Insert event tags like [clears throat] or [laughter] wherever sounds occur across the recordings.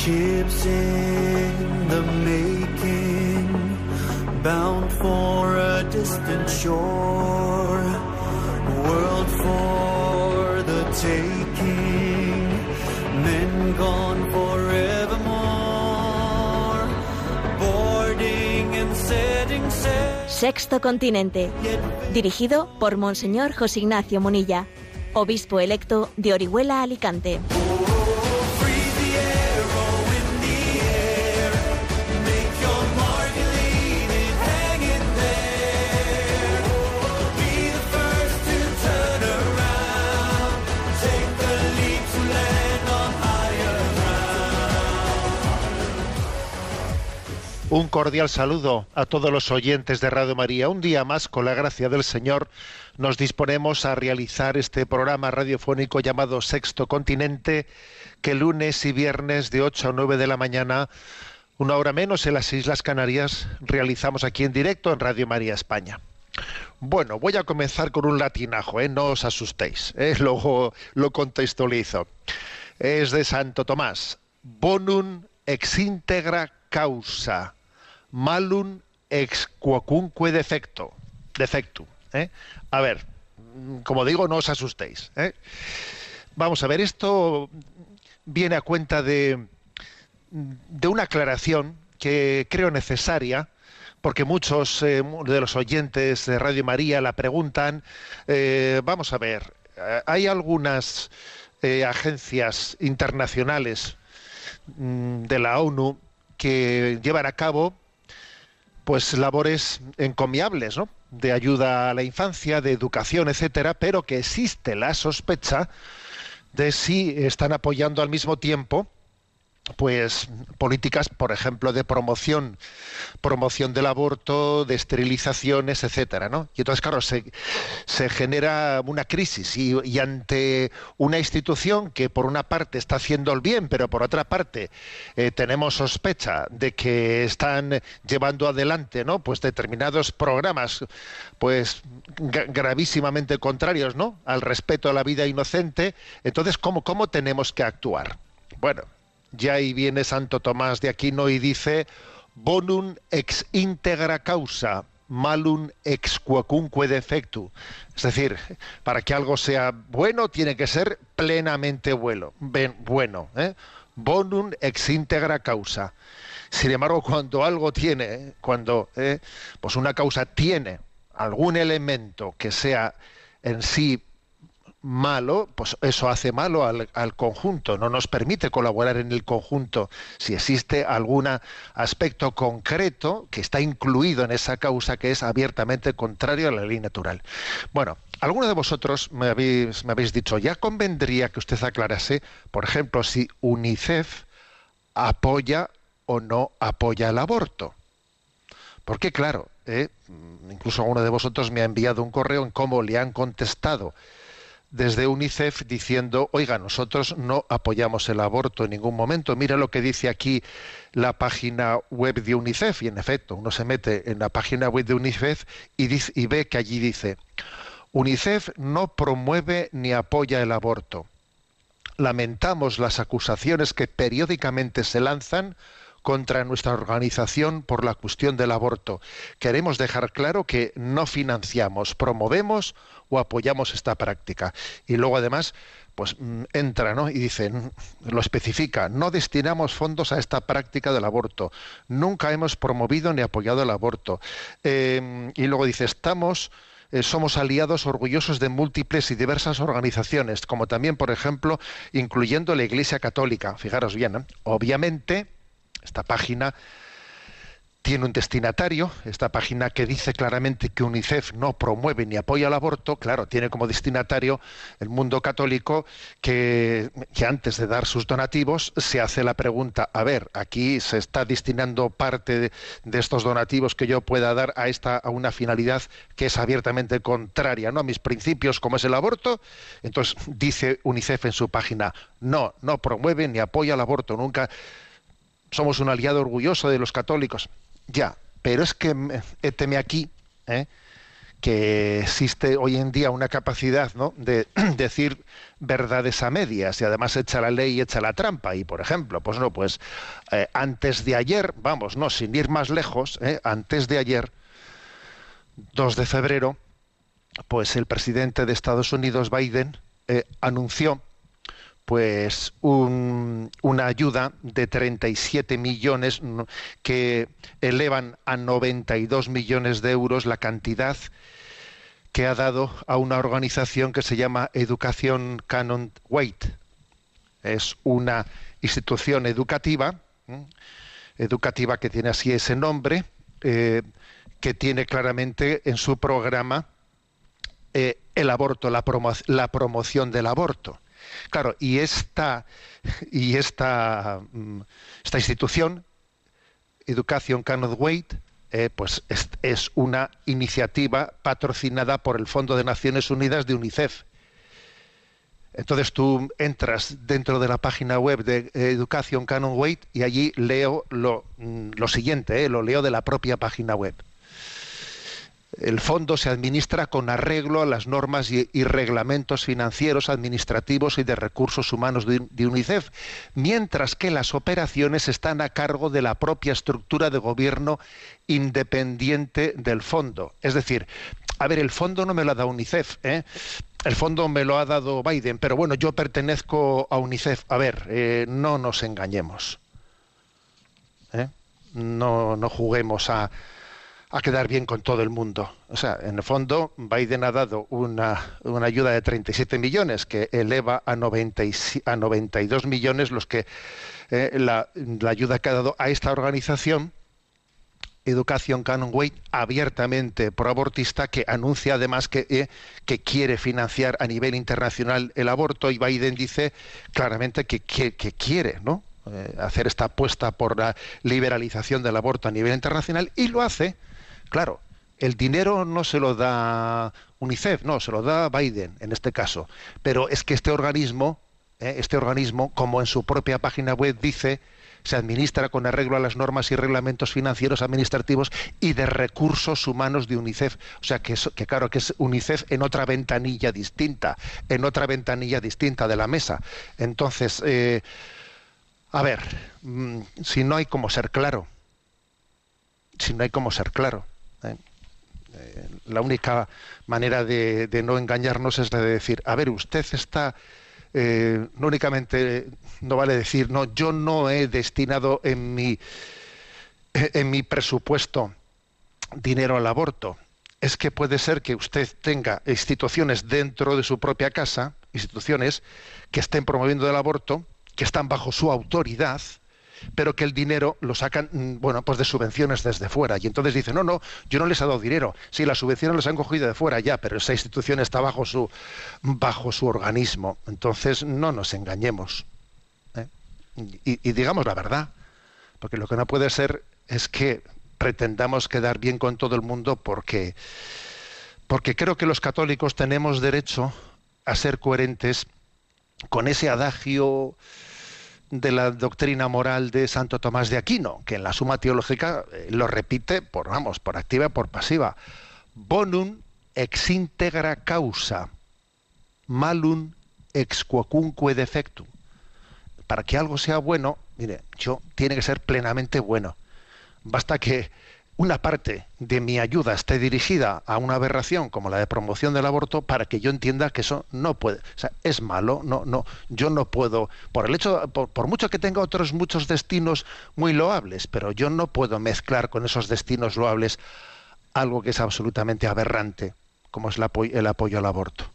Ships in the making, bound for a distant shore, world for the taking, men gone forevermore, boarding and setting sail. Sexto Continente, dirigido por Monseñor José Ignacio Munilla, obispo electo de Orihuela, Alicante. Un cordial saludo a todos los oyentes de Radio María. Un día más, con la gracia del Señor, nos disponemos a realizar este programa radiofónico llamado Sexto Continente, que lunes y viernes de 8 a 9 de la mañana, una hora menos en las Islas Canarias, realizamos aquí en directo en Radio María España. Bueno, voy a comenzar con un latinajo, ¿eh? no os asustéis, ¿eh? [laughs] luego lo contextualizo. Es de Santo Tomás. Bonum ex integra causa, malum ex quocunque defecto. Defectum. ¿eh? A ver, como digo, no os asustéis. ¿eh? Vamos a ver, esto viene a cuenta de, de una aclaración que creo necesaria, porque muchos eh, de los oyentes de Radio María la preguntan. Eh, vamos a ver, hay algunas agencias internacionales mm, de la ONU que llevan a cabo pues labores encomiables, ¿no? de ayuda a la infancia, de educación, etcétera, pero que existe la sospecha de si están apoyando al mismo tiempo pues políticas, por ejemplo, de promoción, promoción del aborto, de esterilizaciones, etcétera, ¿no? Y entonces, claro, se, se genera una crisis y, ante una institución que por una parte está haciendo el bien, pero por otra parte eh, tenemos sospecha de que están llevando adelante, ¿no? Pues determinados programas, pues gra- gravísimamente contrarios, ¿no? Al respeto a la vida inocente. Entonces, ¿cómo, cómo tenemos que actuar? Bueno, ya ahí viene Santo Tomás de Aquino y dice bonum ex integra causa malum ex quocunque defectu. Es decir, para que algo sea bueno tiene que ser plenamente bueno. Bueno ¿eh? Bonum ex integra causa. Sin embargo, cuando algo tiene, ¿eh? cuando ¿eh? pues una causa tiene algún elemento que sea en sí malo, pues eso hace malo al, conjunto, no nos permite colaborar en el conjunto si existe algún aspecto concreto que está incluido en esa causa que es abiertamente contrario a la ley natural. Bueno, algunos de vosotros me habéis, me habéis dicho, ya convendría que usted aclarase, por ejemplo, si UNICEF apoya o no apoya el aborto. Porque claro, eh, incluso alguno de vosotros me ha enviado un correo en cómo le han contestado desde UNICEF diciendo, oiga, nosotros no apoyamos el aborto en ningún momento. Mira lo que dice aquí la página web de UNICEF. Y en efecto, uno se mete en la página web de UNICEF y, dice- y ve que allí dice, UNICEF no promueve ni apoya el aborto. Lamentamos las acusaciones que periódicamente se lanzan contra nuestra organización por la cuestión del aborto. Queremos dejar claro que no financiamos, promovemos o apoyamos esta práctica. Y luego además, pues mm, entra, ¿no? Y dice, mm, lo especifica, no destinamos fondos a esta práctica del aborto. Nunca hemos promovido ni apoyado el aborto. Eh, y luego dice, estamos eh, somos aliados orgullosos de múltiples y diversas organizaciones, como también, por ejemplo, incluyendo la Iglesia Católica. Fijaros bien, ¿eh? obviamente, esta página tiene un destinatario, esta página que dice claramente que UNICEF no promueve ni apoya el aborto, claro, tiene como destinatario el mundo católico que, antes de dar sus donativos se hace la pregunta, a ver, aquí se está destinando parte de, de estos donativos que yo pueda dar a esta a una finalidad que es abiertamente contraria ¿no? a mis principios como es el aborto, entonces dice UNICEF en su página, no, no promueve ni apoya el aborto, nunca somos un aliado orgulloso de los católicos. Ya, pero es que me- éteme aquí ¿eh? que existe hoy en día una capacidad ¿no? de [clears throat] decir verdades a medias y además echa la ley y echa la trampa. Y por ejemplo, pues no, pues eh, antes de ayer, vamos, no, sin ir más lejos, ¿eh? antes de ayer, 2 de febrero, pues el presidente de Estados Unidos, Biden, eh, anunció pues una ayuda de 37 millones que elevan a 92 millones de euros la cantidad que ha dado a una organización que se llama Educación Canon Wait. Es una institución educativa, educativa que tiene así ese nombre, eh, que tiene claramente en su programa eh, el aborto, la, la promoción del aborto. Claro, y esta, mm, institución, Education Cannot Wait, eh, pues es, una iniciativa patrocinada por el Fondo de Naciones Unidas de UNICEF. Entonces tú entras dentro de la página web de Education Cannot Wait y allí leo lo, mm, siguiente, eh, lo leo de la propia página web el fondo se administra con arreglo a las normas y, reglamentos financieros, administrativos y de recursos humanos de, UNICEF, mientras que las operaciones están a cargo de la propia estructura de gobierno independiente del fondo. Es decir, a ver, el fondo no me lo ha dado UNICEF, ¿eh? el fondo me lo ha dado Biden, pero bueno, yo pertenezco a UNICEF. A ver, eh, no nos engañemos. ¿eh? No, no juguemos a a quedar bien con todo el mundo. O sea, en el fondo, Biden ha dado una, ayuda de 37 millones que eleva a, 90 a 92 millones los que eh, la, ayuda que ha dado a esta organización. Educación Canon Wait, abiertamente proabortista, que anuncia además que, eh, que quiere financiar a nivel internacional el aborto y Biden dice claramente que, que, que quiere, ¿no? Eh, hacer esta apuesta por la liberalización del aborto a nivel internacional y lo hace Claro, el dinero no se lo da UNICEF, no, se lo da Biden en este caso. Pero es que este organismo, eh, este organismo, como en su propia página web dice, se administra con arreglo a las normas y reglamentos financieros, administrativos y de recursos humanos de UNICEF. O sea que, claro que es UNICEF en otra ventanilla distinta, en otra ventanilla distinta de la mesa. Entonces, eh, a ver, mm, si no hay como ser claro, si no hay como ser claro. ¿Eh? Eh, la única manera de, no engañarnos es la de decir, a ver, usted está, eh, no únicamente, no vale decir, no, yo no he destinado en mi, en mi presupuesto dinero al aborto. Es que puede ser que usted tenga instituciones dentro de su propia casa, instituciones que estén promoviendo el aborto, que están bajo su autoridad, pero que el dinero lo sacan, mm, bueno, pues de subvenciones desde fuera. Y entonces dicen, no, no, yo no les he dado dinero. Sí, las subvenciones las han cogido de fuera ya, pero esa institución está bajo su, bajo su organismo. Entonces, no nos engañemos. ¿eh? Y, y digamos la verdad, porque lo que no puede ser es que pretendamos quedar bien con todo el mundo porque, porque creo que los católicos tenemos derecho a ser coherentes con ese adagio de la doctrina moral de Santo Tomás de Aquino, que en la Suma Teológica eh, lo repite por, vamos, por activa y por pasiva. Bonum ex integra causa, malum ex quocunque defectum. Para que algo sea bueno, mire, yo tiene que ser plenamente bueno. Basta que una parte de mi ayuda esté dirigida a una aberración como la de promoción del aborto para que yo entienda que eso no puede, o sea, es malo, no, no, yo no puedo, por el hecho, por, mucho que tenga otros muchos destinos muy loables, pero yo no puedo mezclar con esos destinos loables algo que es absolutamente aberrante, como es el apoyo, el apoyo al aborto.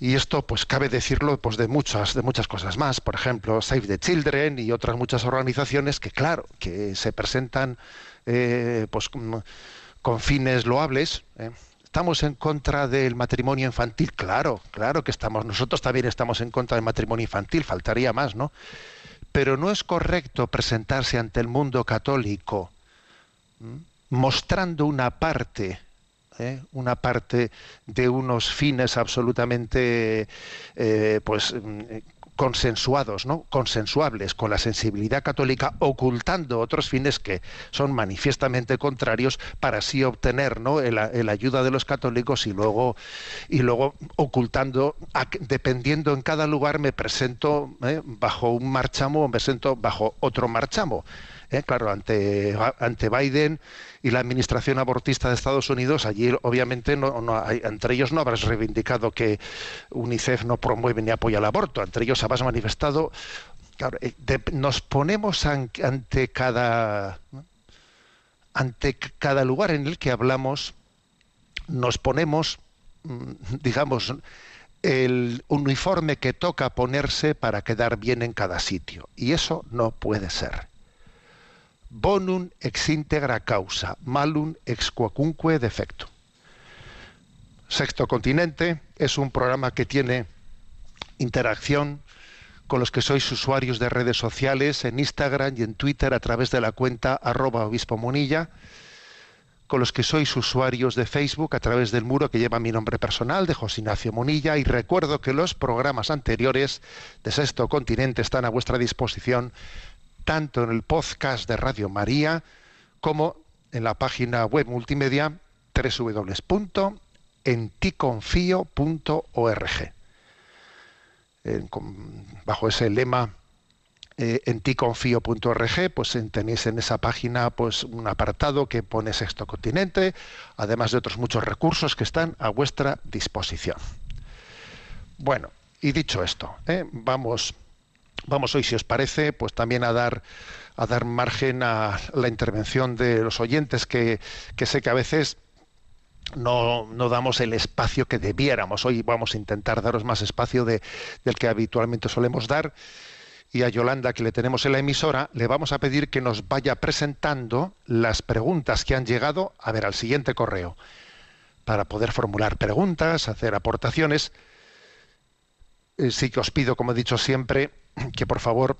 Y esto, pues cabe decirlo, pues de muchas, de muchas cosas más. Por ejemplo, Save the Children y otras muchas organizaciones que, claro, que se presentan eh, pues con, fines loables. ¿eh? ¿Estamos en contra del matrimonio infantil? Claro, claro que estamos. Nosotros también estamos en contra del matrimonio infantil, faltaría más, ¿no? Pero no es correcto presentarse ante el mundo católico mostrando una parte, ¿eh? una parte de unos fines absolutamente, pues consensuados, ¿no? consensuables con la sensibilidad católica, ocultando otros fines que son manifiestamente contrarios para así obtener ¿no? el ayuda de los católicos y luego y luego ocultando, dependiendo en cada lugar me presento ¿eh? bajo un marchamo o me presento bajo otro marchamo. ¿Eh? Claro, ante, Biden y la administración abortista de Estados Unidos, allí obviamente no, entre ellos no habrás reivindicado que UNICEF no promueve ni apoya el aborto, entre ellos habrás manifestado, eh, nos ponemos an, ante cada ante cada lugar en el que hablamos, nos ponemos, mm, digamos, el uniforme que toca ponerse para quedar bien en cada sitio. Y eso no puede ser bonum ex integra causa, malum ex quacunque defecto. Sexto Continente es un programa que tiene interacción con los que sois usuarios de redes sociales en Instagram y en Twitter a través de la cuenta arroba obispo monilla, con los que sois usuarios de Facebook a través del muro que lleva mi nombre personal de José Ignacio Monilla y recuerdo que los programas anteriores de Sexto Continente están a vuestra disposición tanto en el podcast de Radio María como en la página web multimedia www.enticonfio.org. Bajo ese lema eh, pues tenéis en esa página pues un apartado que pone Sexto Continente, además de otros muchos recursos que están a vuestra disposición. Bueno, y dicho esto, ¿eh? vamos Vamos hoy, si os parece, pues también a dar a dar margen a la intervención de los oyentes que, sé que a veces no, no, damos el espacio que debiéramos. Hoy vamos a intentar daros más espacio de, del que habitualmente solemos dar. Y a Yolanda, que le tenemos en la emisora, le vamos a pedir que nos vaya presentando las preguntas que han llegado, a ver, al siguiente correo, para poder formular preguntas, hacer aportaciones. Eh, sí que os pido, como he dicho siempre, que por favor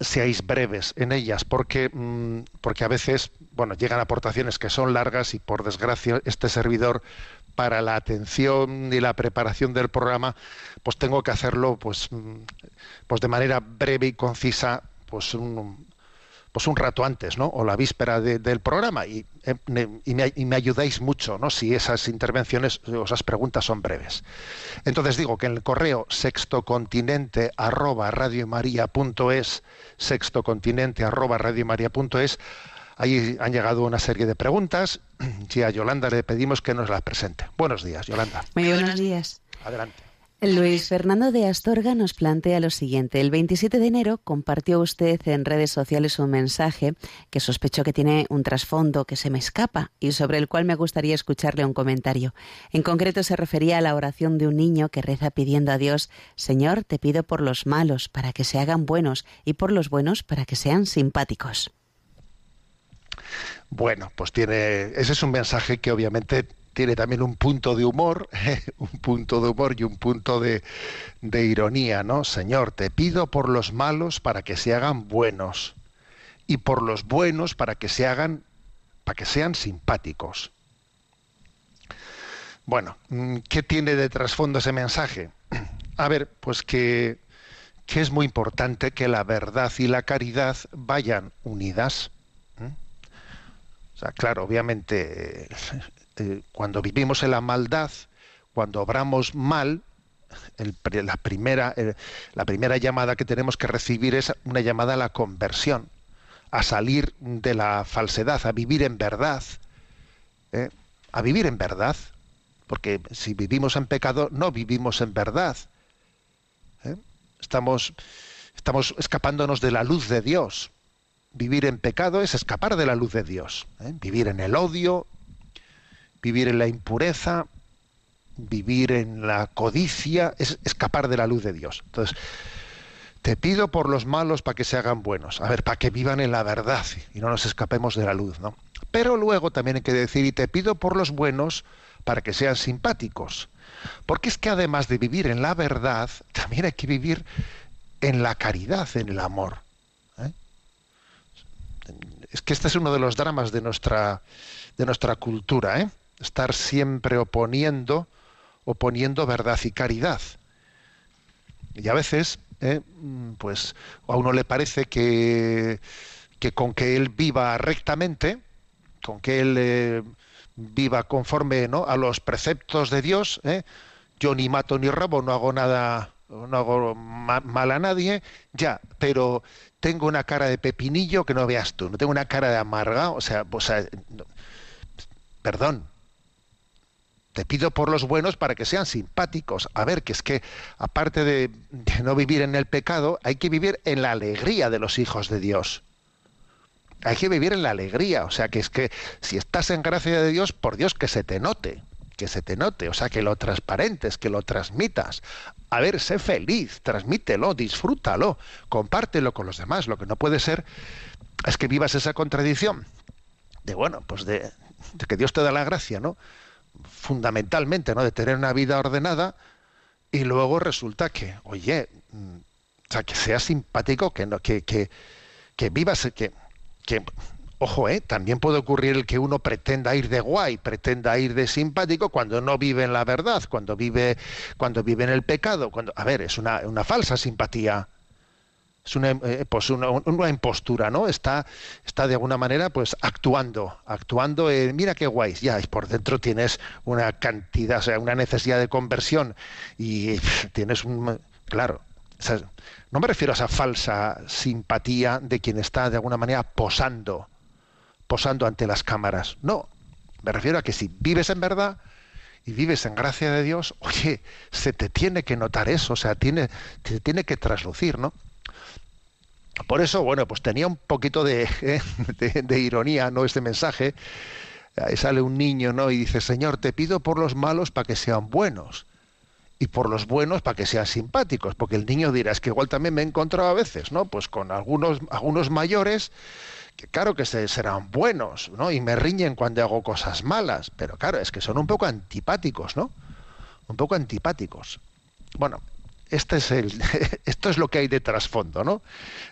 seáis breves en ellas, porque, mm, porque a veces, bueno, llegan aportaciones que son largas y por desgracia este servidor para la atención y la preparación del programa, pues tengo que hacerlo pues, mm, pues de manera breve y concisa, pues un, pues un rato antes, ¿no? O la víspera del programa y, eh, y, me, y, me, ayudáis mucho, ¿no? Si esas intervenciones o esas preguntas son breves. Entonces digo que en el correo sextocontinente arroba radiomaria.es, sextocontinente arroba radiomaria.es, ahí han llegado una serie de preguntas [clears throat] y a Yolanda le pedimos que nos las presente. Buenos días, Yolanda. Muy buenos días. Adelante. Luis Fernando de Astorga nos plantea lo siguiente. El 27 de enero compartió usted en redes sociales un mensaje que sospecho que tiene un trasfondo que se me escapa y sobre el cual me gustaría escucharle un comentario. En concreto se refería a la oración de un niño que reza pidiendo a Dios, Señor, te pido por los malos para que se hagan buenos y por los buenos para que sean simpáticos. Bueno, pues tiene, ese es un mensaje que obviamente tiene también un punto de humor, [laughs] un punto de humor y un punto de, de, ironía, ¿no? Señor, te pido por los malos para que se hagan buenos y por los buenos para que se hagan, para que sean simpáticos. Bueno, mm, ¿qué tiene de trasfondo ese mensaje? [clears throat] A ver, pues que, que es muy importante que la verdad y la caridad vayan unidas. O sea, claro, obviamente eh, cuando vivimos en la maldad, cuando obramos mal, el, la, primera, eh, la primera llamada que tenemos que recibir es una llamada a la conversión, a salir de la falsedad, a vivir en verdad, ¿eh? a vivir en verdad, porque si vivimos en pecado no vivimos en verdad. Estamos, escapándonos de la luz de Dios. Vivir en pecado es escapar de la luz de Dios. Vivir en el odio, vivir en la impureza, vivir en la codicia, es escapar de la luz de Dios. Entonces, te pido por los malos para que se hagan buenos, a ver, para que vivan en la verdad y no nos escapemos de la luz, ¿no? Pero luego también hay que decir, y te pido por los buenos para que sean simpáticos. Porque es que además de vivir en la verdad, también hay que vivir en la caridad, en el amor. ¿eh? Es que este es uno de los dramas de nuestra, de nuestra cultura, ¿eh? Estar siempre oponiendo, oponiendo verdad y caridad. Y a veces, ¿eh? Mm, pues a uno le parece que, que con que él viva rectamente, con que él eh, viva conforme ¿no? a los preceptos de Dios, ¿eh? yo ni mato ni robo, no hago nada, no hago ma- mal a nadie, ya, pero tengo una cara de pepinillo que no veas tú, no tengo una cara de amarga, o sea, o sea, perdón, te pido por los buenos para que sean simpáticos. A ver, que es que aparte de, no vivir en el pecado, hay que vivir en la alegría de los hijos de Dios. Hay que vivir en la alegría. O sea, que es que si estás en gracia de Dios, por Dios, que se te note. Que se te note. O sea, que lo transparentes, que lo transmitas. A ver, sé feliz, transmítelo, disfrútalo, compártelo con los demás. Lo que no puede ser es que vivas esa contradicción de, bueno, pues de que Dios te da la gracia, ¿no? Fundamentalmente, ¿no? De tener una vida ordenada y luego resulta que, oye, mm, o sea, que seas simpático, que no, que, que, que vivas, que, que, ojo, ¿eh? También puede ocurrir el que uno pretenda ir de guay, pretenda ir de simpático cuando no vive en la verdad, cuando vive, cuando vive en el pecado, cuando, a ver, es una, una falsa simpatía es una, eh, pues una, una impostura, ¿no? Está, está de alguna manera pues actuando, actuando, eh, mira qué guays, ya, y por dentro tienes una cantidad, o sea, una necesidad de conversión y tienes un, claro, no me refiero a esa falsa simpatía de quien está de alguna manera posando, posando ante las cámaras, no, me refiero a que si vives en verdad, y vives en gracia de Dios, oye, se te tiene que notar eso, o sea, tiene, te tiene que traslucir, ¿no? Por eso, bueno, pues tenía un poquito [laughs] de, ironía, ¿no? Este mensaje. Ahí sale un niño, ¿no? Y dice, Señor, te pido por los malos para que sean buenos. Y por los buenos para que sean simpáticos. Porque el niño dirá, es que igual también me he encontrado a veces, ¿no? Pues con algunos, algunos mayores que claro que se, serán buenos, ¿no? Y me riñen cuando hago cosas malas. Pero claro, es que son un poco antipáticos, ¿no? Un poco antipáticos. Bueno, este [laughs] esto es lo que hay de trasfondo, ¿no?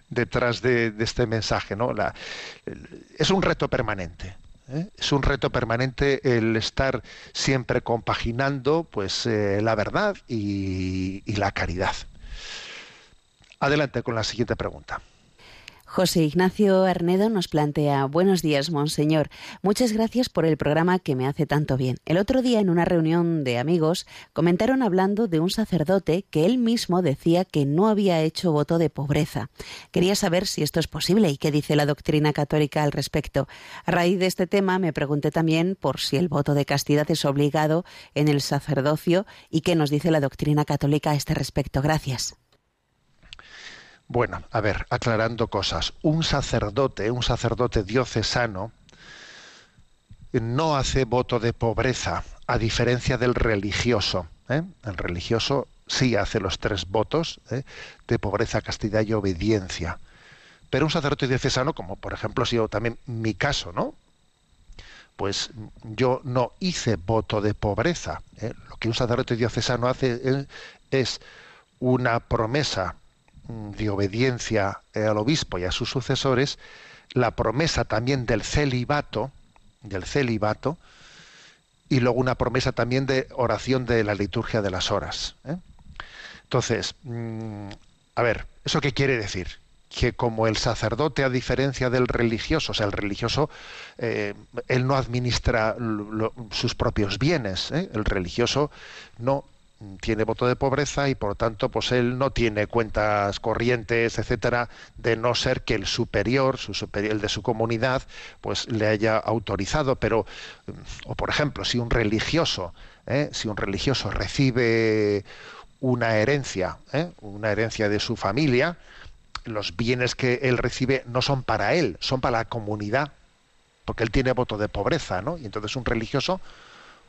Detrás de, este mensaje, ¿no? Es un reto permanente. ¿eh? Es un reto permanente el estar siempre compaginando, pues, eh, la verdad y la caridad. Adelante con la siguiente pregunta. José Ignacio Arnedo nos plantea Buenos días, Monseñor. Muchas gracias por el programa que me hace tanto bien. El otro día, en una reunión de amigos, comentaron hablando de un sacerdote que él mismo decía que no había hecho voto de pobreza. Quería saber si esto es posible y qué dice la doctrina católica al respecto. A raíz de este tema, me pregunté también por si el voto de castidad es obligado en el sacerdocio y qué nos dice la doctrina católica a este respecto. Gracias. Bueno, a ver, aclarando cosas. Un sacerdote, un sacerdote diocesano, no hace voto de pobreza, a diferencia del religioso. ¿eh? El religioso sí hace los tres votos ¿eh? de pobreza, castidad y obediencia. Pero un sacerdote diocesano, como por ejemplo ha sido también mi caso, ¿no? Pues yo no hice voto de pobreza. ¿eh? Lo que un sacerdote diocesano hace eh, es una promesa de obediencia eh, al obispo y a sus sucesores, la promesa también del celibato, del celibato, y luego una promesa también de oración de la liturgia de las horas. ¿eh? Entonces, mm, a ver, ¿eso qué quiere decir? Que como el sacerdote, a diferencia del religioso, o sea, el religioso, eh, él no administra sus propios bienes, el religioso no mm, tiene voto de pobreza y por tanto pues él no tiene cuentas corrientes etcétera de no ser que el superior su superior el de su comunidad pues le haya autorizado pero mm, o por ejemplo si un religioso ¿eh? si un religioso recibe una herencia ¿eh? una herencia de su familia los bienes que él recibe no son para él son para la comunidad porque él tiene voto de pobreza no y entonces un religioso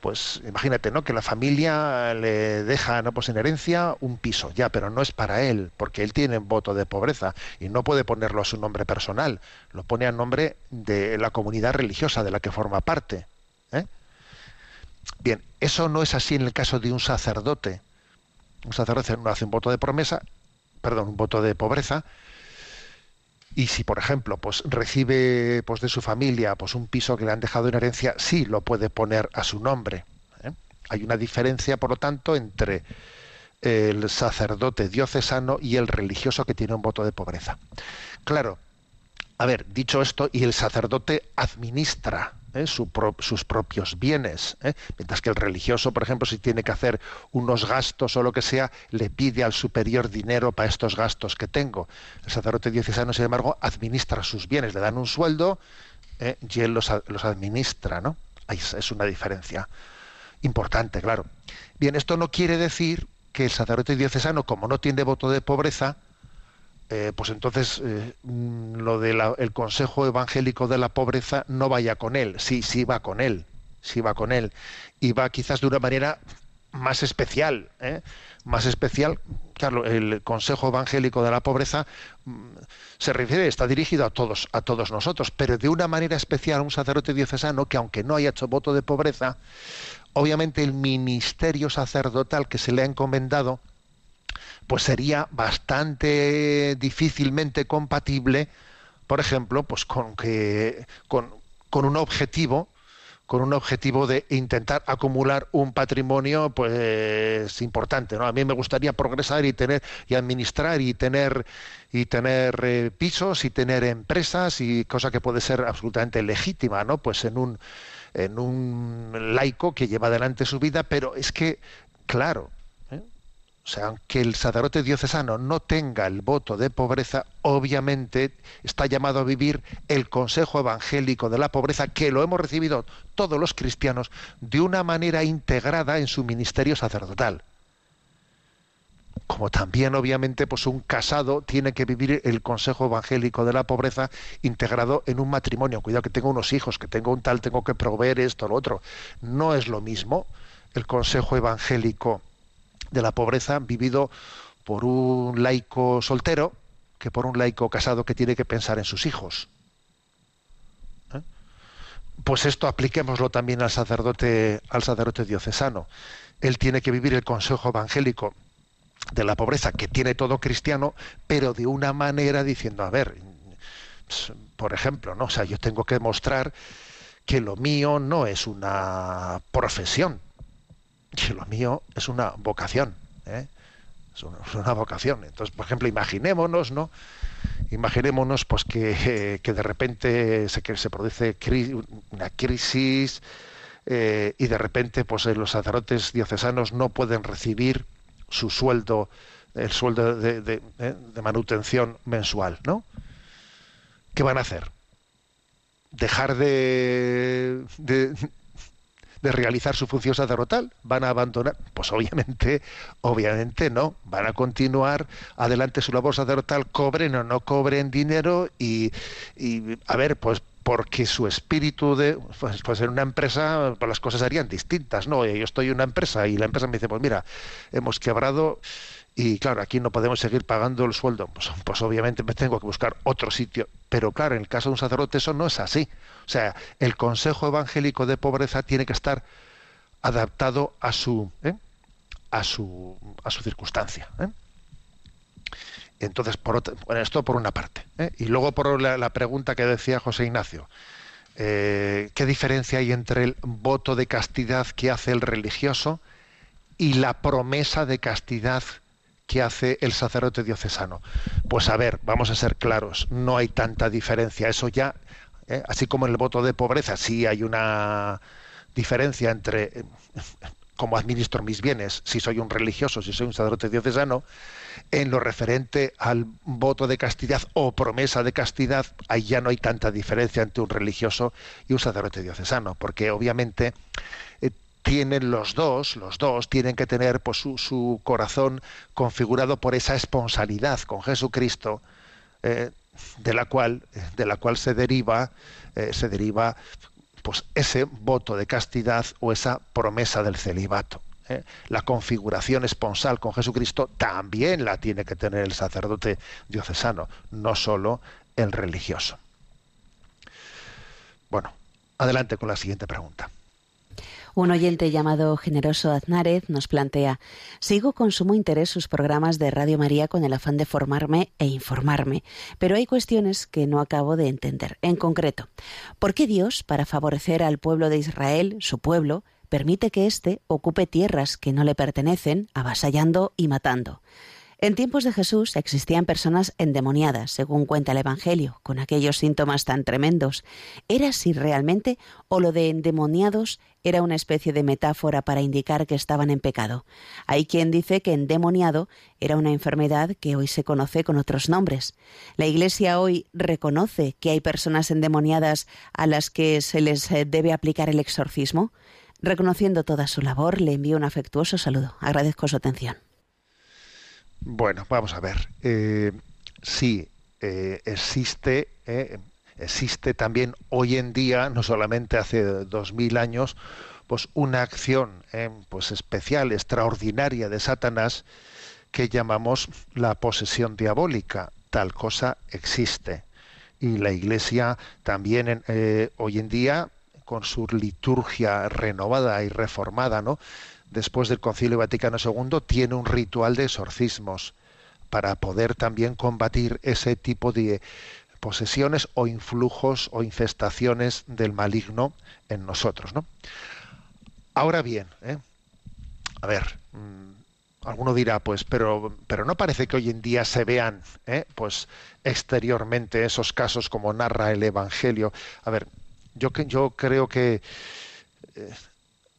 pues imagínate, ¿no? Que la familia le deja, ¿no? Pues en herencia un piso, ya, pero no es para él, porque él tiene voto de pobreza y no puede ponerlo a su nombre personal, lo pone a nombre de la comunidad religiosa de la que forma parte. ¿eh? Bien, eso no es así en el caso de un sacerdote. Un sacerdote no hace un voto de promesa, perdón, un voto de pobreza, y si por ejemplo pues recibe pues de su familia pues un piso que le han dejado en herencia sí lo puede poner a su nombre ¿eh? hay una diferencia por lo tanto entre el sacerdote diocesano y el religioso que tiene un voto de pobreza. Claro, a ver, dicho esto, y el sacerdote administra ¿eh? sus propios bienes, ¿eh? mientras que el religioso, por ejemplo, si tiene que hacer unos gastos o lo que sea, le pide al superior dinero para estos gastos que tengo. El sacerdote diocesano, sin embargo, administra sus bienes, le dan un sueldo ¿eh? y él los, administra, ¿no? es una diferencia importante, claro. Bien, esto no quiere decir que el sacerdote diocesano, como no tiene voto de pobreza, eh, pues entonces eh, mm, lo del el consejo evangélico de la pobreza no vaya con él. Sí, sí va con él, sí va con él. Y va quizás de una manera más especial, ¿eh? más especial. Claro, el consejo evangélico de la pobreza mm, se refiere, está dirigido a todos, a todos nosotros, pero de una manera especial a un sacerdote diocesano que aunque no haya hecho voto de pobreza, obviamente el ministerio sacerdotal que se le ha encomendado, pues sería bastante difícilmente compatible, por ejemplo, pues con que con, un objetivo con un objetivo de intentar acumular un patrimonio pues importante no a mí me gustaría progresar y tener y administrar y tener y tener eh, pisos y tener empresas y cosa que puede ser absolutamente legítima no pues en un en un laico que lleva adelante su vida pero es que claro o sea, aunque el sacerdote diocesano no tenga el voto de pobreza, obviamente está llamado a vivir el consejo evangélico de la pobreza que lo hemos recibido todos los cristianos de una manera integrada en su ministerio sacerdotal. Como también obviamente pues un casado tiene que vivir el consejo evangélico de la pobreza integrado en un matrimonio. Cuidado que tengo unos hijos, que tengo un tal, tengo que proveer esto, lo otro. No es lo mismo el consejo evangélico de la pobreza vivido por un laico soltero que por un laico casado que tiene que pensar en sus hijos. ¿Eh? Pues esto apliquémoslo también al sacerdote, al sacerdote diocesano. Él tiene que vivir el consejo evangélico de la pobreza que tiene todo cristiano, pero de una manera diciendo, a ver, pues, por ejemplo, ¿no? O sea, yo tengo que mostrar que lo mío no es una profesión, que lo mío es una vocación. ¿eh? Es, una, vocación. Entonces, por ejemplo, imaginémonos, ¿no? Imaginémonos pues que, de repente se, que se produce una crisis eh, y de repente pues los sacerdotes diocesanos no pueden recibir su sueldo, el sueldo de, ¿eh? manutención mensual, ¿no? ¿Qué van a hacer? Dejar de, de realizar su función sacerdotal? ¿Van a abandonar? Pues obviamente, obviamente no. Van a continuar adelante su labor sacerdotal, cobren o no cobren dinero y, a ver, pues porque su espíritu de pues, pues, en una empresa pues las cosas serían distintas no yo estoy en una empresa y la empresa me dice pues mira hemos quebrado y claro, aquí no podemos seguir pagando el sueldo. Pues, pues, obviamente me tengo que buscar otro sitio. Pero claro, en el caso de un sacerdote eso no es así. O sea, el consejo evangélico de pobreza tiene que estar adaptado a su, ¿eh? a su, a su circunstancia. ¿eh? Entonces, por esto por una parte. ¿eh? Y luego por la, pregunta que decía José Ignacio. ¿Qué diferencia hay entre el voto de castidad que hace el religioso y la promesa de castidad que hace el sacerdote diocesano. Pues a ver, vamos a ser claros, no hay tanta diferencia. Eso ya, ¿eh? así como en el voto de pobreza, sí hay una diferencia entre eh, [laughs] cómo administro mis bienes, si soy un religioso, si soy un sacerdote diocesano, en lo referente al voto de castidad o promesa de castidad, ahí ya no hay tanta diferencia entre un religioso y un sacerdote diocesano, porque obviamente eh, tienen los dos, los dos tienen que tener pues, su, corazón configurado por esa esponsalidad con Jesucristo, eh, de la cual, de la cual se deriva, eh, se deriva pues, ese voto de castidad o esa promesa del celibato. Eh. La configuración esponsal con Jesucristo también la tiene que tener el sacerdote diocesano, no solo el religioso. Bueno, adelante con la siguiente pregunta. Un oyente llamado Generoso Aznárez nos plantea, sigo con sumo interés sus programas de Radio María con el afán de formarme e informarme, pero hay cuestiones que no acabo de entender. En concreto, ¿por qué Dios, para favorecer al pueblo de Israel, su pueblo, permite que éste ocupe tierras que no le pertenecen, avasallando y matando. En tiempos de Jesús existían personas endemoniadas, según cuenta el Evangelio, con aquellos síntomas tan tremendos. ¿Era así realmente o lo de endemoniados era una especie de metáfora para indicar que estaban en pecado? Hay quien dice que endemoniado era una enfermedad que hoy se conoce con otros nombres. La Iglesia hoy reconoce que hay personas endemoniadas a las que se les eh, debe aplicar el exorcismo. Reconociendo toda su labor, le envío un afectuoso saludo. Agradezco su atención. Bueno, vamos a ver. Eh, sí, eh, existe, eh, existe también hoy en día, no solamente hace dos mil años, pues una acción pues especial, extraordinaria de Satanás que llamamos la posesión diabólica. Tal cosa existe. Y la Iglesia también hoy en día, con su liturgia renovada y reformada, ¿no? después del Concilio Vaticano II, tiene un ritual de exorcismos para poder también combatir ese tipo de posesiones o influjos o infestaciones del maligno en nosotros. ¿no? Ahora bien, ¿eh? a ver, mm, alguno dirá, pues, pero, pero no parece que hoy en día se vean, ¿eh? pues, exteriormente esos casos como narra el Evangelio. A ver, yo, creo que eh,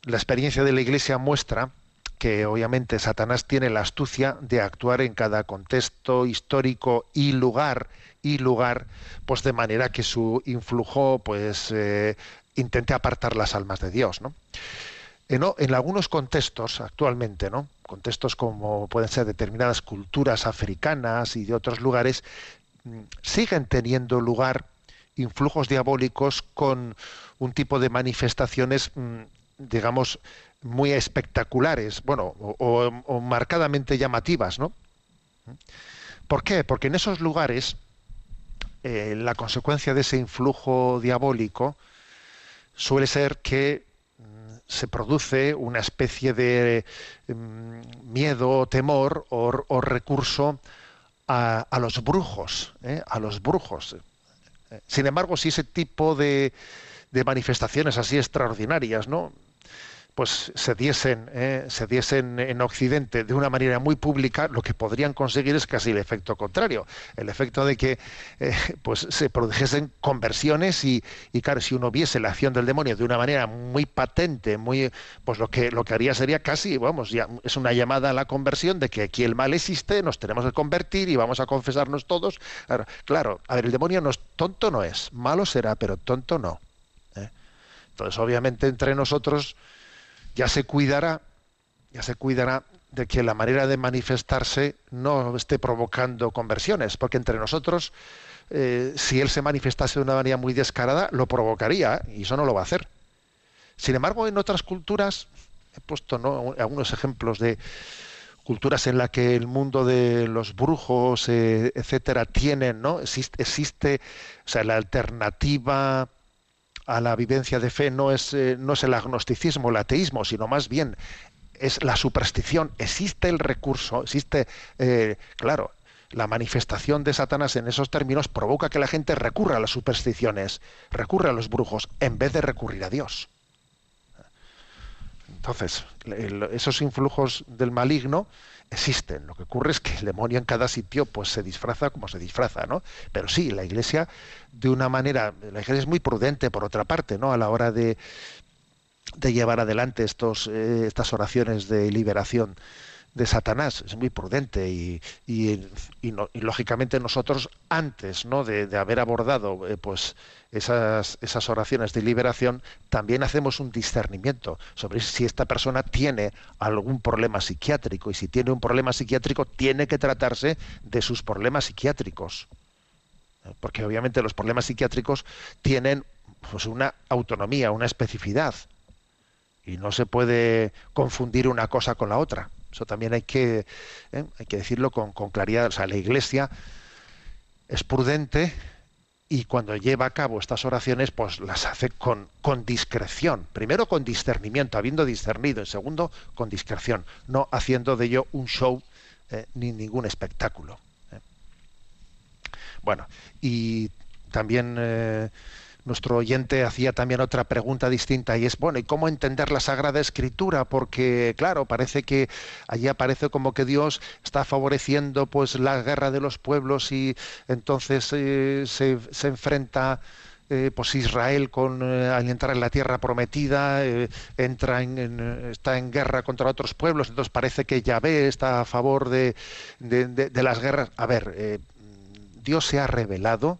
la experiencia de la Iglesia muestra que obviamente Satanás tiene la astucia de actuar en cada contexto histórico y lugar y lugar, pues de manera que su influjo pues eh, intente apartar las almas de Dios, ¿no? En, en, algunos contextos actualmente, ¿no? Contextos como pueden ser determinadas culturas africanas y de otros lugares, mm, siguen teniendo lugar influjos diabólicos con un tipo de manifestaciones mm, digamos, muy espectaculares, bueno, o, marcadamente llamativas, ¿no? ¿Por qué? Porque en esos lugares eh, la consecuencia de ese influjo diabólico suele ser que mm, se produce una especie de mm, miedo, temor o, recurso a, los brujos, ¿eh? a los brujos. Sin embargo, si ese tipo de, de manifestaciones así extraordinarias, ¿no? Pues se diesen, eh, se diesen en Occidente de una manera muy pública, lo que podrían conseguir es casi el efecto contrario, el efecto de que eh, pues se produjesen conversiones y, y, claro, si uno viese la acción del demonio de una manera muy patente, muy, pues lo que lo que haría sería casi, vamos, ya es una llamada a la conversión de que aquí el mal existe, nos tenemos que convertir y vamos a confesarnos todos. Claro, a ver, el demonio no es tonto, no es, malo será, pero tonto no. ¿eh? Entonces, obviamente entre nosotros ya se cuidará, ya se cuidará de que la manera de manifestarse no esté provocando conversiones, porque entre nosotros, eh, si él se manifestase de una manera muy descarada, lo provocaría, y eso no lo va a hacer. Sin embargo, en otras culturas, he puesto algunos ejemplos de culturas en las que el mundo de los brujos, eh, etcétera, tienen, ¿no? Existe, existe, o sea, la alternativa a la vivencia de fe no es, eh, no es el agnosticismo, el ateísmo, sino más bien es la superstición. Existe el recurso, existe, eh, claro, la manifestación de Satanás en esos términos provoca que la gente recurra a las supersticiones, recurra a los brujos, en vez de recurrir a Dios. Entonces, esos influjos del maligno existen. Lo que ocurre es que el demonio en cada sitio pues se disfraza como se disfraza, ¿no? Pero sí, la Iglesia de una manera, la Iglesia es muy prudente por otra parte, ¿no? A la hora de, de llevar adelante estos, eh, estas oraciones de liberación de Satanás es muy prudente y, y, lógicamente nosotros antes ¿no? de, haber abordado eh, pues esas, esas oraciones de liberación también hacemos un discernimiento sobre si esta persona tiene algún problema psiquiátrico y si tiene un problema psiquiátrico tiene que tratarse de sus problemas psiquiátricos. Porque obviamente los problemas psiquiátricos tienen pues una autonomía una especificidad. Y no se puede confundir una cosa con la otra eso también hay que, ¿eh? hay que decirlo con, claridad. O sea, la Iglesia es prudente y cuando lleva a cabo estas oraciones, pues las hace con, con discreción. Primero con discernimiento, habiendo discernido. En segundo, con discreción, no haciendo de ello un show ¿eh? ni ningún espectáculo. ¿eh? Bueno, y también nuestro oyente hacía también otra pregunta distinta y es, bueno, ¿y cómo entender la Sagrada Escritura? Porque, claro, parece que allí aparece como que Dios está favoreciendo pues la guerra de los pueblos y entonces eh, se, se, enfrenta eh, pues Israel con eh, al entrar en la tierra prometida entra en, está en guerra contra otros pueblos entonces parece que Yahvé está a favor de, de, de, las guerras a ver Dios se ha revelado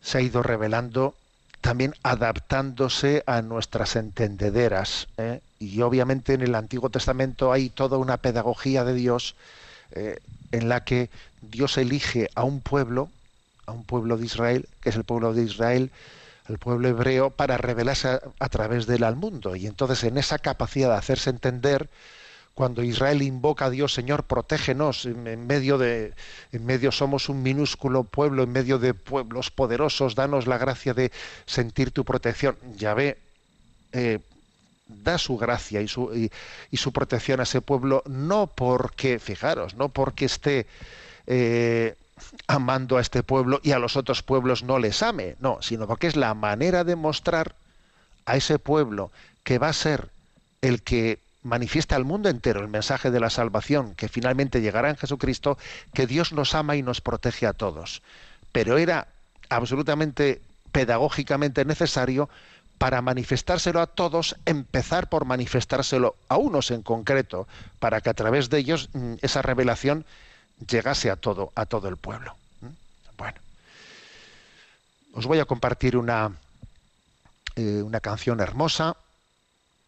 se ha ido revelando también adaptándose a nuestras entendederas ¿eh? y obviamente en el Antiguo Testamento hay toda una pedagogía de Dios eh, en la que Dios elige a un pueblo a un pueblo de Israel, que es el pueblo de Israel, el pueblo hebreo, para revelarse a, a, través de él al mundo. Y entonces en esa capacidad de hacerse entender, cuando Israel invoca a Dios, Señor, protégenos, en, medio de, en medio somos un minúsculo pueblo, en medio de pueblos poderosos, danos la gracia de sentir tu protección. Ya ve, eh, da su gracia y su, y su, protección a ese pueblo, no porque, fijaros, no porque esté eh, amando a este pueblo y a los otros pueblos no les ame, no, sino porque es la manera de mostrar a ese pueblo que va a ser el que manifiesta al mundo entero el mensaje de la salvación que finalmente llegará en Jesucristo, que Dios nos ama y nos protege a todos. Pero era absolutamente pedagógicamente necesario para manifestárselo a todos, empezar por manifestárselo a unos en concreto, para que a través de ellos mm, esa revelación llegase a todo, a todo el pueblo. Bueno, os voy a compartir una, eh, una canción hermosa.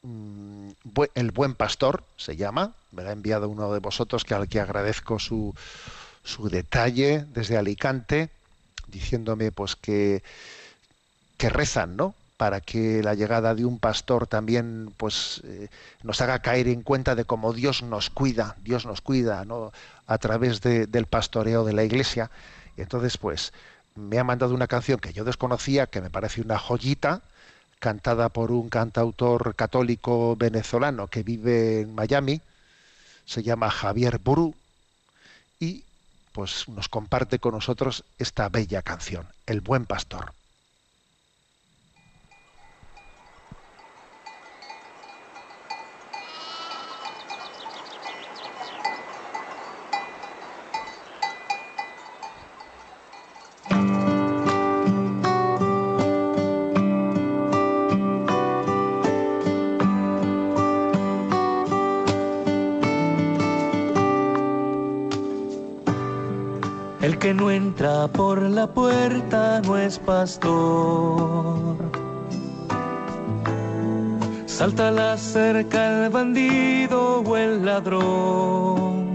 Mm, el buen pastor se llama. Me ha enviado uno de vosotros que al que agradezco su, su detalle desde Alicante, diciéndome pues que, que rezan, ¿no? para que la llegada de un pastor también pues eh, nos haga caer en cuenta de cómo Dios nos cuida, Dios nos cuida, ¿no? a través de, del pastoreo de la iglesia. Y entonces, pues, me ha mandado una canción que yo desconocía, que me parece una joyita, cantada por un cantautor católico venezolano que vive en Miami, se llama Javier Burú, y pues nos comparte con nosotros esta bella canción, El buen pastor. No entra por la puerta no es pastor. Salta la cerca el bandido o el ladrón.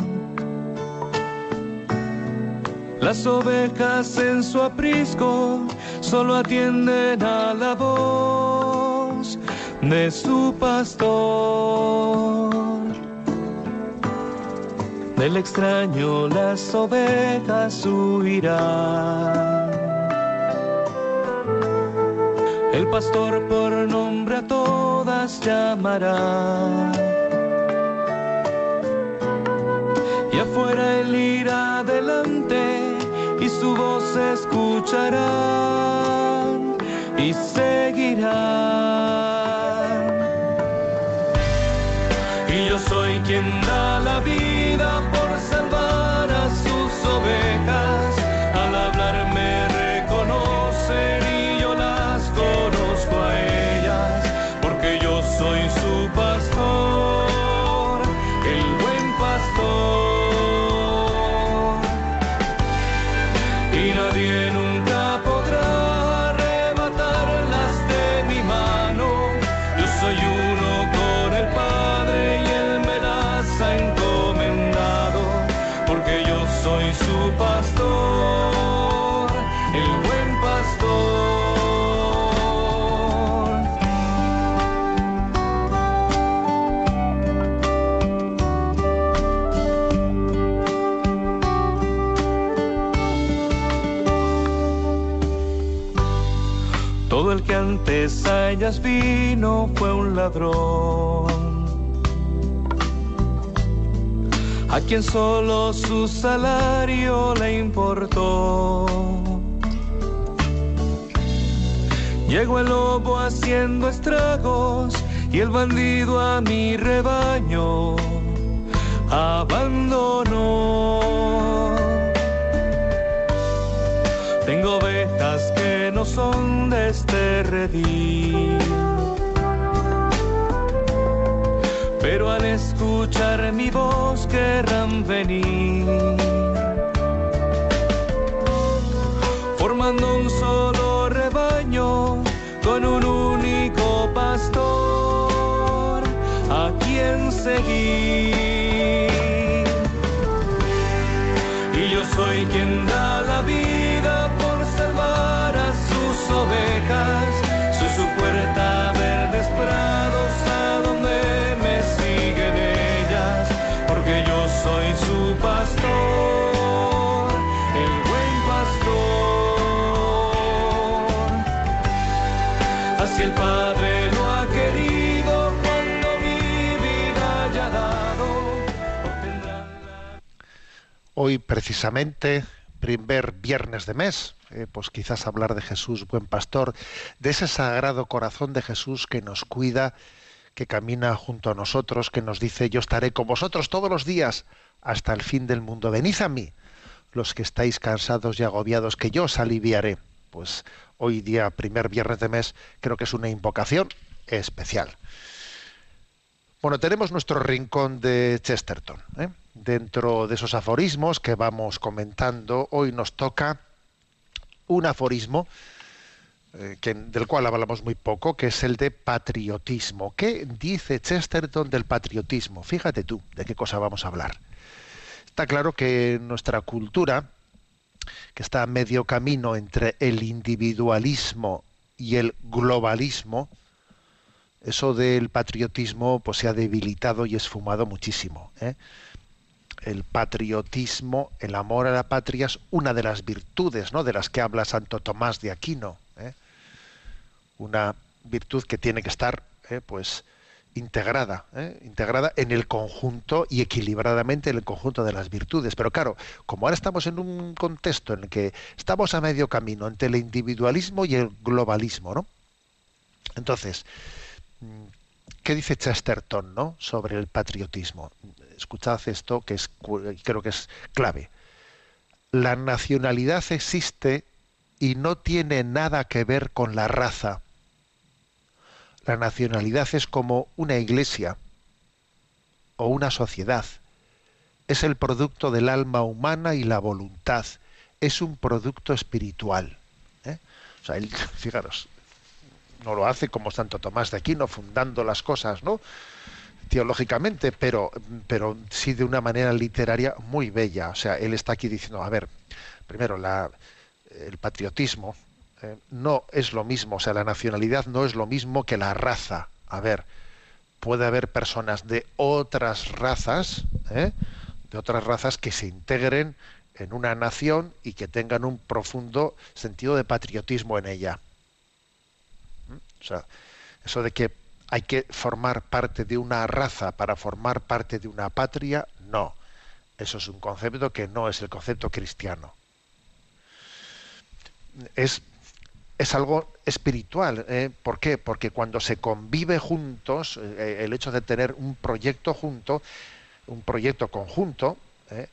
Las ovejas en su aprisco solo atienden a la voz de su pastor. Del extraño las ovejas huirán. El pastor por nombre a todas llamará. Y afuera él irá adelante y su voz escucharán y seguirán. Y yo soy quien da la vida a quien solo su salario le importó. Llegó el lobo haciendo estragos y el bandido a mi rebaño abandonó. Tengo ovejas que no son de este redil. Pero al escuchar mi voz querrán venir. Formando un solo rebaño con un único pastor a quien seguir. Y yo soy quien da la vida Hoy precisamente, primer viernes de mes, eh, pues quizás hablar de Jesús, buen pastor, de ese sagrado corazón de Jesús que nos cuida, que camina junto a nosotros, que nos dice, yo estaré con vosotros todos los días hasta el fin del mundo. Venid a mí, los que estáis cansados y agobiados, que yo os aliviaré. Pues hoy día, primer viernes de mes, creo que es una invocación especial. Bueno, tenemos nuestro rincón de Chesterton. ¿eh? Dentro de esos aforismos que vamos comentando, hoy nos toca un aforismo eh, del cual hablamos muy poco, que es el de patriotismo. ¿Qué dice Chesterton del patriotismo? Fíjate tú de qué cosa vamos a hablar. Está claro que nuestra cultura, que está a medio camino entre el individualismo y el globalismo, eso del patriotismo pues se ha debilitado y esfumado muchísimo. ¿eh? El patriotismo, el amor a la patria es una de las virtudes, ¿no? De las que habla Santo Tomás de Aquino. ¿eh? Una virtud que tiene que estar, ¿eh? pues, integrada, ¿eh? integrada en el conjunto y equilibradamente en el conjunto de las virtudes. Pero claro, como ahora estamos en un contexto en el que estamos a medio camino entre el individualismo y el globalismo, ¿no? Entonces, ¿qué dice Chesterton ¿no? sobre el patriotismo? Escuchad esto que es, creo que es clave. La nacionalidad existe y no tiene nada que ver con la raza. La nacionalidad es como una iglesia o una sociedad. Es el producto del alma humana y la voluntad. Es un producto espiritual. ¿eh? O sea, él, [laughs] fijaros, no lo hace como Santo Tomás de Aquino, fundando las cosas, ¿no? Teológicamente, pero, pero sí de una manera literaria muy bella. O sea, él está aquí diciendo, a ver, primero, el patriotismo eh, no es lo mismo, o sea, la nacionalidad no es lo mismo que la raza. A ver, puede haber personas de otras razas, ¿eh? de otras razas que se integren en una nación y que tengan un profundo sentido de patriotismo en ella. ¿Mm? O sea, eso de que hay que formar parte de una raza para formar parte de una patria, no. Eso es un concepto que no es el concepto cristiano. Es, es algo espiritual. ¿eh? ¿Por qué? Porque cuando se convive juntos, eh, el hecho de tener un proyecto junto, un proyecto conjunto, ¿eh?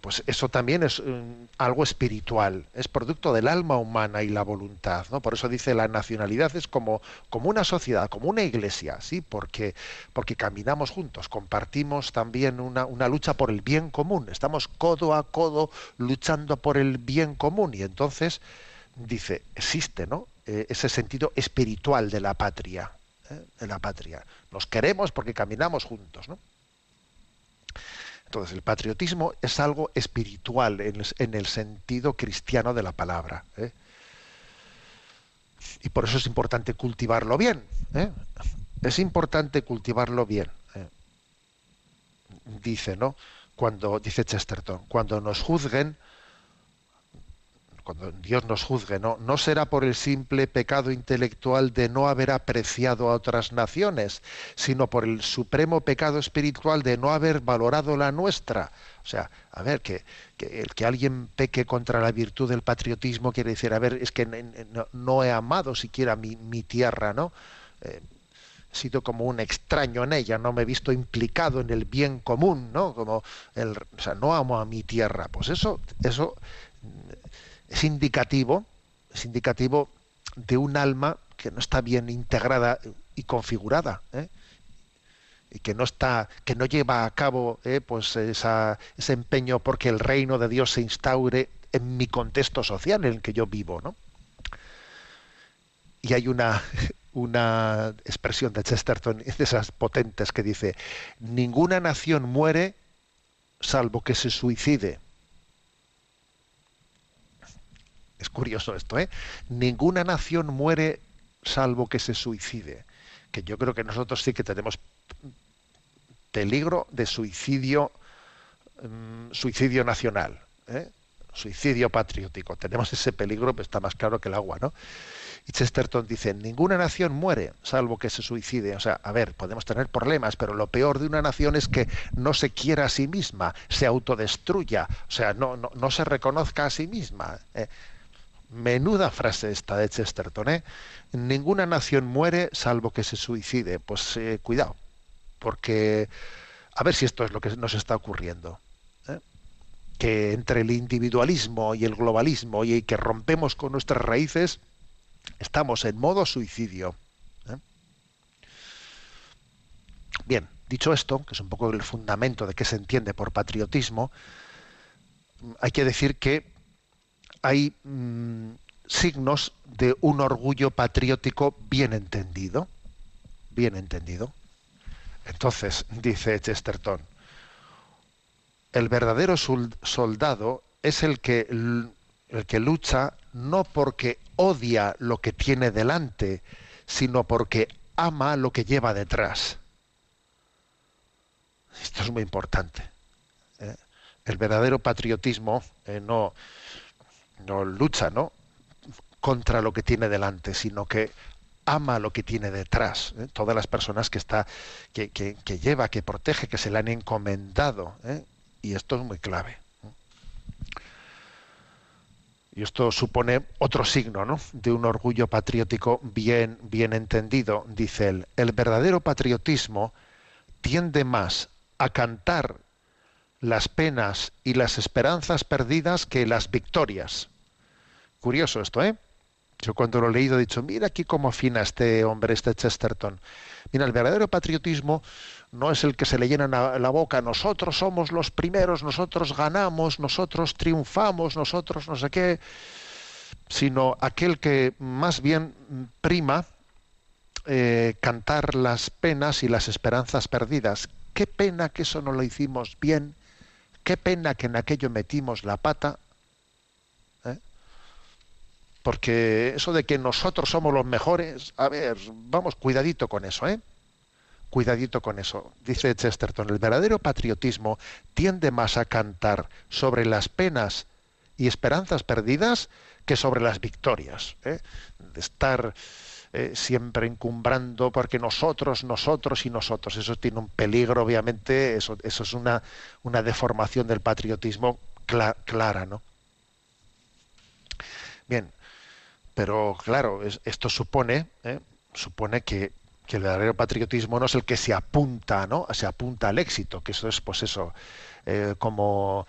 Pues eso también es um, algo espiritual, es producto del alma humana y la voluntad, ¿no? Por eso dice la nacionalidad es como, como una sociedad, como una iglesia, ¿sí? Porque, porque caminamos juntos, compartimos también una, una lucha por el bien común, estamos codo a codo luchando por el bien común y entonces dice, existe, ¿no? Eh, ese sentido espiritual de la patria, ¿eh? de la patria. Nos queremos porque caminamos juntos, ¿no? Entonces, el patriotismo es algo espiritual en el, en el sentido cristiano de la palabra. ¿eh? Y por eso es importante cultivarlo bien. ¿eh? Es importante cultivarlo bien. ¿eh? Dice, ¿no? Cuando, dice Chesterton, cuando nos juzguen, cuando Dios nos juzgue, ¿no? no será por el simple pecado intelectual de no haber apreciado a otras naciones, sino por el supremo pecado espiritual de no haber valorado la nuestra. O sea, a ver, que, que el que alguien peque contra la virtud del patriotismo quiere decir, a ver, es que no, he amado siquiera mi, mi tierra, ¿no? Eh, he sido como un extraño en ella, no me he visto implicado en el bien común, ¿no? Como el, o sea, no amo a mi tierra. Pues eso, eso es indicativo, es indicativo de un alma que no está bien integrada y configurada, ¿eh? y que no está, que no lleva a cabo ¿eh? pues ese empeño porque el reino de Dios se instaure en mi contexto social en el que yo vivo, ¿no? Y hay una, [laughs] una expresión de Chesterton, de esas potentes, que dice, ninguna nación muere salvo que se suicide. Es curioso esto, ¿eh? Ninguna nación muere salvo que se suicide. Que yo creo que nosotros sí que tenemos peligro de suicidio, um, suicidio nacional, ¿eh? suicidio patriótico. Tenemos ese peligro, pero está más claro que el agua, ¿no? Y Chesterton dice, ninguna nación muere salvo que se suicide. O sea, a ver, podemos tener problemas, pero lo peor de una nación es que no se quiera a sí misma, se autodestruya, o sea, no, no, no se reconozca a sí misma. ¿eh? Menuda frase esta de Chesterton. Ninguna nación muere salvo que se suicide. Pues eh, cuidado, porque a ver si esto es lo que nos está ocurriendo. ¿eh? Que entre el individualismo y el globalismo y que rompemos con nuestras raíces, estamos en modo suicidio. ¿eh? Bien, dicho esto, que es un poco el fundamento de qué se entiende por patriotismo, hay que decir que hay mmm, signos de un orgullo patriótico bien entendido. Bien entendido. Entonces, [laughs] dice Chesterton, el verdadero soldado es el que, el que lucha no porque odia lo que tiene delante, sino porque ama lo que lleva detrás. Esto es muy importante. ¿eh? El verdadero patriotismo eh, no, no lucha, ¿no? contra lo que tiene delante, sino que ama lo que tiene detrás. ¿eh? Todas las personas que está, que, que, que, lleva, que protege, que se le han encomendado. ¿eh? Y esto es muy clave. Y esto supone otro signo ¿no? de un orgullo patriótico bien, bien entendido. Dice él, el verdadero patriotismo tiende más a cantar las penas y las esperanzas perdidas que las victorias. Curioso esto, ¿eh? Yo cuando lo he leído he dicho, mira aquí cómo afina este hombre, este Chesterton. Mira, el verdadero patriotismo no es el que se le llena la boca, nosotros somos los primeros, nosotros ganamos, nosotros triunfamos, nosotros no sé qué, sino aquel que más bien prima eh, cantar las penas y las esperanzas perdidas. Qué pena que eso no lo hicimos bien, qué pena que en aquello metimos la pata, porque eso de que nosotros somos los mejores, a ver, vamos, cuidadito con eso, ¿eh? Cuidadito con eso. Dice Chesterton, el verdadero patriotismo tiende más a cantar sobre las penas y esperanzas perdidas que sobre las victorias. ¿eh? De estar eh, siempre encumbrando porque nosotros, nosotros y nosotros. Eso tiene un peligro, obviamente, eso, eso es una, una deformación del patriotismo clara, ¿no? Bien, pero claro, es, esto supone, ¿eh? supone que, que, el verdadero patriotismo no es el que se apunta, ¿no? Se apunta al éxito, que eso es, pues eso, eh, como,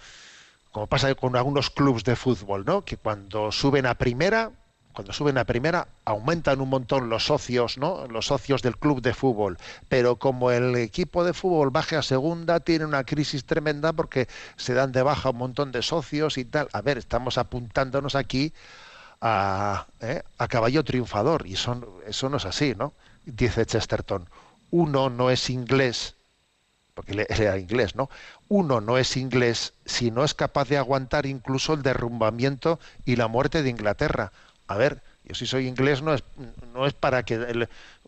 como pasa con algunos clubes de fútbol, ¿no? Que cuando suben a primera, cuando suben a primera, aumentan un montón los socios, ¿no? Los socios del club de fútbol. Pero como el equipo de fútbol baje a segunda, tiene una crisis tremenda porque se dan de baja un montón de socios y tal. A ver, estamos apuntándonos aquí a, ¿eh? caballo triunfador. Y eso, eso no es así, ¿no? Dice Chesterton. Uno no es inglés, porque era inglés, ¿no? Uno no es inglés si no es capaz de aguantar incluso el derrumbamiento y la muerte de Inglaterra. A ver, yo si soy inglés no es, no es para que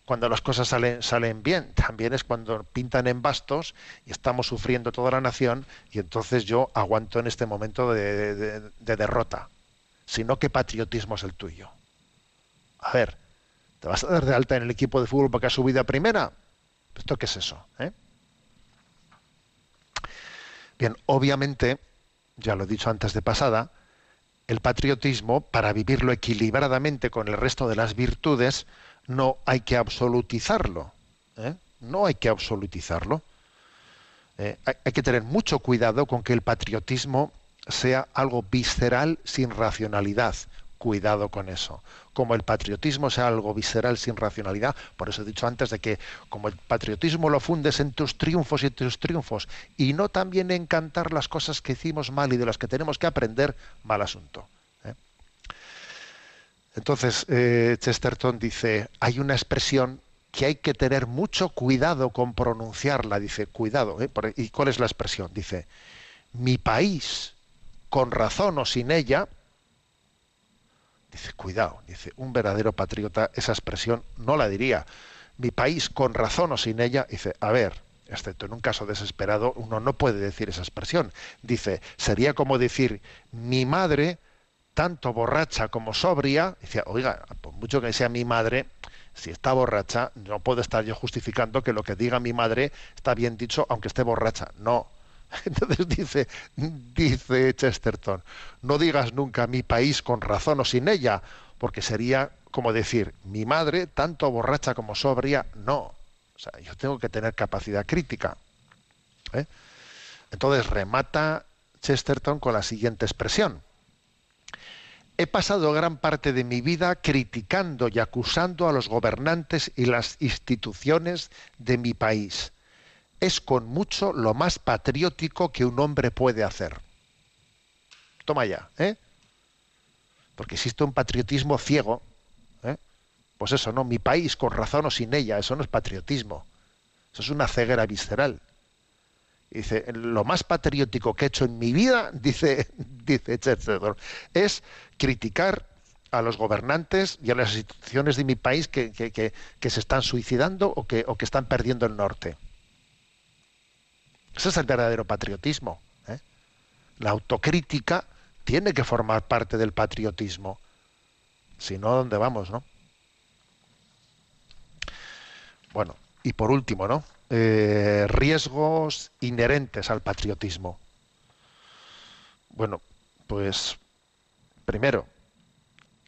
cuando las cosas salen, salen bien, también es cuando pintan en bastos y estamos sufriendo toda la nación y entonces yo aguanto en este momento de, de, de derrota. sino qué patriotismo es el tuyo. A ver, ¿te vas a dar de alta en el equipo de fútbol porque has subido a primera? ¿Esto qué es eso? eh? Bien, obviamente, ya lo he dicho antes de pasada, el patriotismo, para vivirlo equilibradamente con el resto de las virtudes, no hay que absolutizarlo. ¿eh? No hay que absolutizarlo. Eh, hay, hay que tener mucho cuidado con que el patriotismo sea algo visceral sin racionalidad. Cuidado con eso. Como el patriotismo sea algo visceral sin racionalidad, por eso he dicho antes de que como el patriotismo lo fundes en tus triunfos y tus triunfos y no también en cantar las cosas que hicimos mal y de las que tenemos que aprender, mal asunto. ¿eh? Entonces, eh, Chesterton dice, hay una expresión que hay que tener mucho cuidado con pronunciarla. Dice, cuidado. ¿eh? ¿Y cuál es la expresión? Dice, mi país, con razón o sin ella, dice, cuidado, dice, un verdadero patriota esa expresión no la diría. Mi país, con razón o sin ella, dice, a ver, excepto en un caso desesperado, uno no puede decir esa expresión. Dice, sería como decir, mi madre, tanto borracha como sobria, dice, oiga, por mucho que sea mi madre, si está borracha, no puedo estar yo justificando que lo que diga mi madre está bien dicho aunque esté borracha. No. [laughs] Entonces dice, dice Chesterton, no digas nunca mi país con razón o sin ella, porque sería como decir, mi madre, tanto borracha como sobria, no. O sea, yo tengo que tener capacidad crítica. ¿eh? Entonces remata Chesterton con la siguiente expresión. He pasado gran parte de mi vida criticando y acusando a los gobernantes y las instituciones de mi país. Es con mucho lo más patriótico que un hombre puede hacer. Toma ya, ¿eh? Porque existe un patriotismo ciego. ¿eh? Pues eso, ¿no? Mi país, con razón o sin ella, eso no es patriotismo. Eso es una ceguera visceral. Dice, lo más patriótico que he hecho en mi vida, [laughs] dice, dice Chesterton, es criticar a los gobernantes y a las instituciones de mi país que, que- que- que se están suicidando o que, o que están perdiendo el norte. Ese es el verdadero patriotismo. ¿eh? La autocrítica tiene que formar parte del patriotismo. Si no, ¿dónde vamos, no? Bueno, y por último, ¿no? Eh, riesgos inherentes al patriotismo. Bueno, pues primero,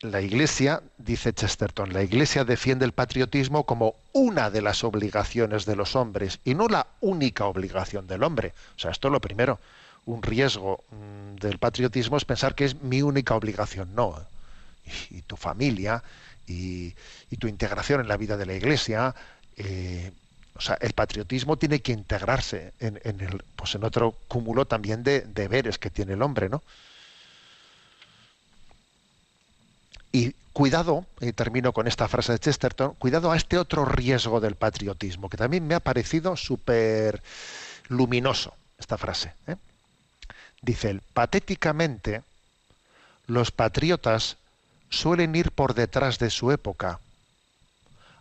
la Iglesia, dice Chesterton, la Iglesia defiende el patriotismo como una de las obligaciones de los hombres y no la única obligación del hombre. O sea, esto es lo primero. Un riesgo mm, del patriotismo es pensar que es mi única obligación. No. Y, tu familia y, tu integración en la vida de la Iglesia. eh, o sea, el patriotismo tiene que integrarse en, en el, pues en otro cúmulo también de deberes que tiene el hombre, ¿no? Y cuidado, y termino con esta frase de Chesterton, cuidado a este otro riesgo del patriotismo, que también me ha parecido súper luminoso, esta frase. ¿eh? Dice él, patéticamente, los patriotas suelen ir por detrás de su época,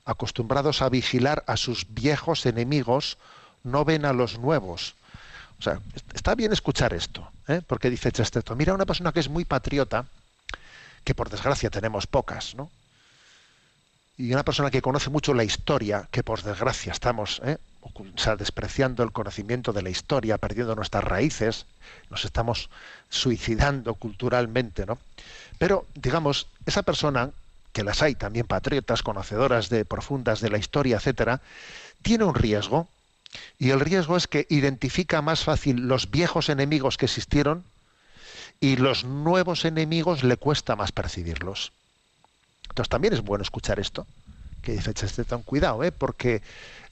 acostumbrados a vigilar a sus viejos enemigos, no ven a los nuevos. O sea, está bien escuchar esto, ¿eh? porque dice Chesterton, mira, una persona que es muy patriota, que por desgracia tenemos pocas, ¿no? Y una persona que conoce mucho la historia, que por desgracia estamos, ¿eh? despreciando el conocimiento de la historia, perdiendo nuestras raíces, nos estamos suicidando culturalmente, ¿no? Pero, digamos, esa persona, que las hay también patriotas, conocedoras de profundas de la historia, etcétera, tiene un riesgo, y el riesgo es que identifica más fácil los viejos enemigos que existieron y los nuevos enemigos le cuesta más percibirlos. Entonces también es bueno escuchar esto, que dice Chesterton, cuidado, ¿eh? porque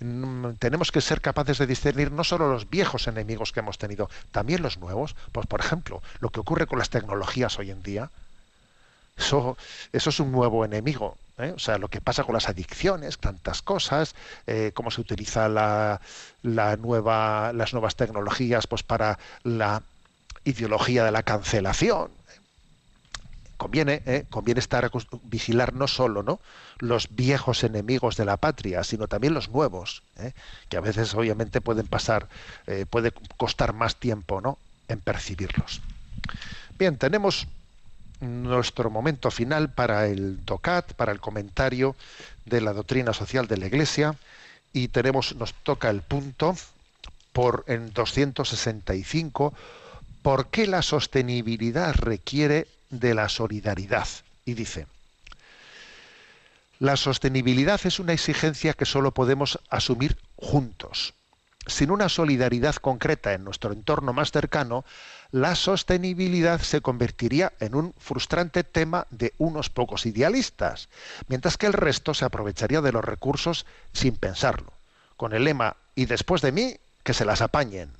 mm, tenemos que ser capaces de discernir no solo los viejos enemigos que hemos tenido, también los nuevos. Pues por ejemplo, lo que ocurre con las tecnologías hoy en día, eso, eso es un nuevo enemigo. ¿eh? O sea, lo que pasa con las adicciones, tantas cosas, eh, cómo se utiliza la, la nueva, las nuevas tecnologías pues para la ideología de la cancelación. Conviene, ¿eh? conviene estar vigilar no solo ¿no? los viejos enemigos de la patria, sino también los nuevos, ¿eh? que a veces obviamente pueden pasar, eh, puede costar más tiempo ¿no? en percibirlos. Bien, tenemos nuestro momento final para el DOCAT, para el comentario de la doctrina social de la Iglesia y tenemos nos toca el punto por en 265 ¿por qué la sostenibilidad requiere de la solidaridad? Y dice la sostenibilidad es una exigencia que solo podemos asumir juntos. Sin una solidaridad concreta en nuestro entorno más cercano, la sostenibilidad se convertiría en un frustrante tema de unos pocos idealistas, mientras que el resto se aprovecharía de los recursos sin pensarlo, con el lema y después de mí, que se las apañen.